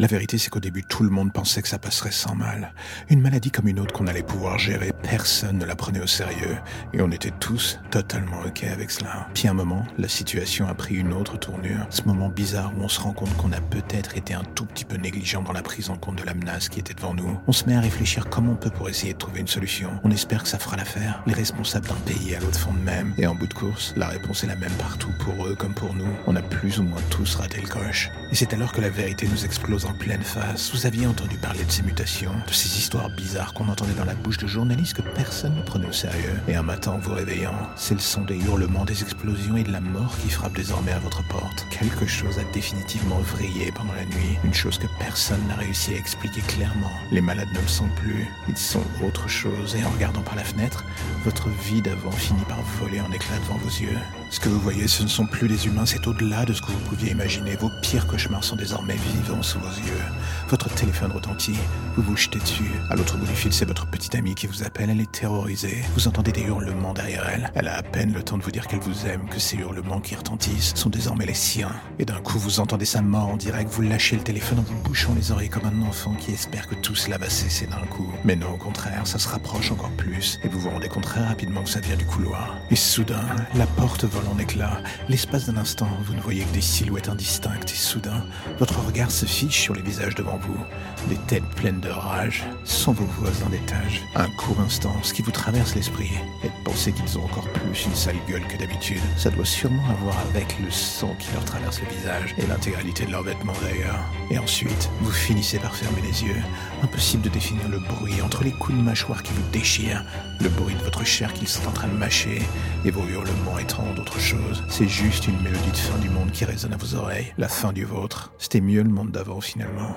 La vérité, c'est qu'au début, tout le monde pensait que ça passerait sans mal. Une maladie comme une autre qu'on allait pouvoir gérer, personne ne la prenait au sérieux. Et on était tous totalement OK avec cela. Puis un moment, la situation a pris une autre tournure. Ce moment bizarre où on se rend compte qu'on a peut-être été un tout petit peu négligent dans la prise en compte de la menace qui était devant nous. On se met à réfléchir comment on peut pour essayer de trouver une solution. On espère que ça fera l'affaire. Les responsables d'un pays à l'autre font de même. Et en bout de course, la réponse est la même partout pour eux comme pour nous. On a plus ou moins tous raté le coche. Et c'est alors que la vérité nous explose en pleine face. Vous aviez entendu parler de ces mutations, de ces histoires bizarres qu'on entendait dans la bouche de journalistes que personne ne prenait au sérieux. Et un matin, en vous réveillant, c'est le son des hurlements, des explosions et de la mort qui frappe désormais à votre porte. Quelque chose a définitivement vrillé pendant la nuit. Une chose que personne n'a réussi à expliquer clairement. Les malades ne le sont plus. Ils sont autre chose. Et en regardant par la fenêtre, votre vie d'avant finit par voler en éclats devant vos yeux. Ce que vous voyez, ce ne sont plus des humains, c'est au-delà de ce que vous pouviez imaginer. Vos pires cauchemars sont désormais vivants sous vos Votre téléphone retentit, vous vous jetez dessus. À l'autre bout du fil, c'est votre petite amie qui vous appelle, elle est terrorisée. Vous entendez des hurlements derrière elle. Elle a à peine le temps de vous dire qu'elle vous aime, que ces hurlements qui retentissent sont désormais les siens. Et d'un coup, vous entendez sa mort en direct, vous lâchez le téléphone en vous bouchant les oreilles comme un enfant qui espère que tout cela va cesser d'un coup. Mais non, au contraire, ça se rapproche encore plus, et vous vous rendez compte très rapidement que ça vient du couloir. Et soudain, la porte vole en éclats. L'espace d'un instant, vous ne voyez que des silhouettes indistinctes, et soudain, votre regard se fiche les visages devant vous. Des têtes pleines de rage sont vos voisins d'étage. Un court instant, ce qui vous traverse l'esprit est de penser qu'ils ont encore plus une sale gueule que d'habitude. Ça doit sûrement avoir avec le sang qui leur traverse le visage et l'intégralité de leurs vêtements d'ailleurs. Et ensuite, vous finissez par fermer les yeux. Impossible de définir le bruit entre les coups de mâchoire qui vous déchirent, le bruit de votre chair qu'ils sont en train de mâcher et vos hurlements étranges d'autre chose. C'est juste une mélodie de fin du monde qui résonne à vos oreilles. La fin du vôtre. C'était mieux le monde d'avant finalement.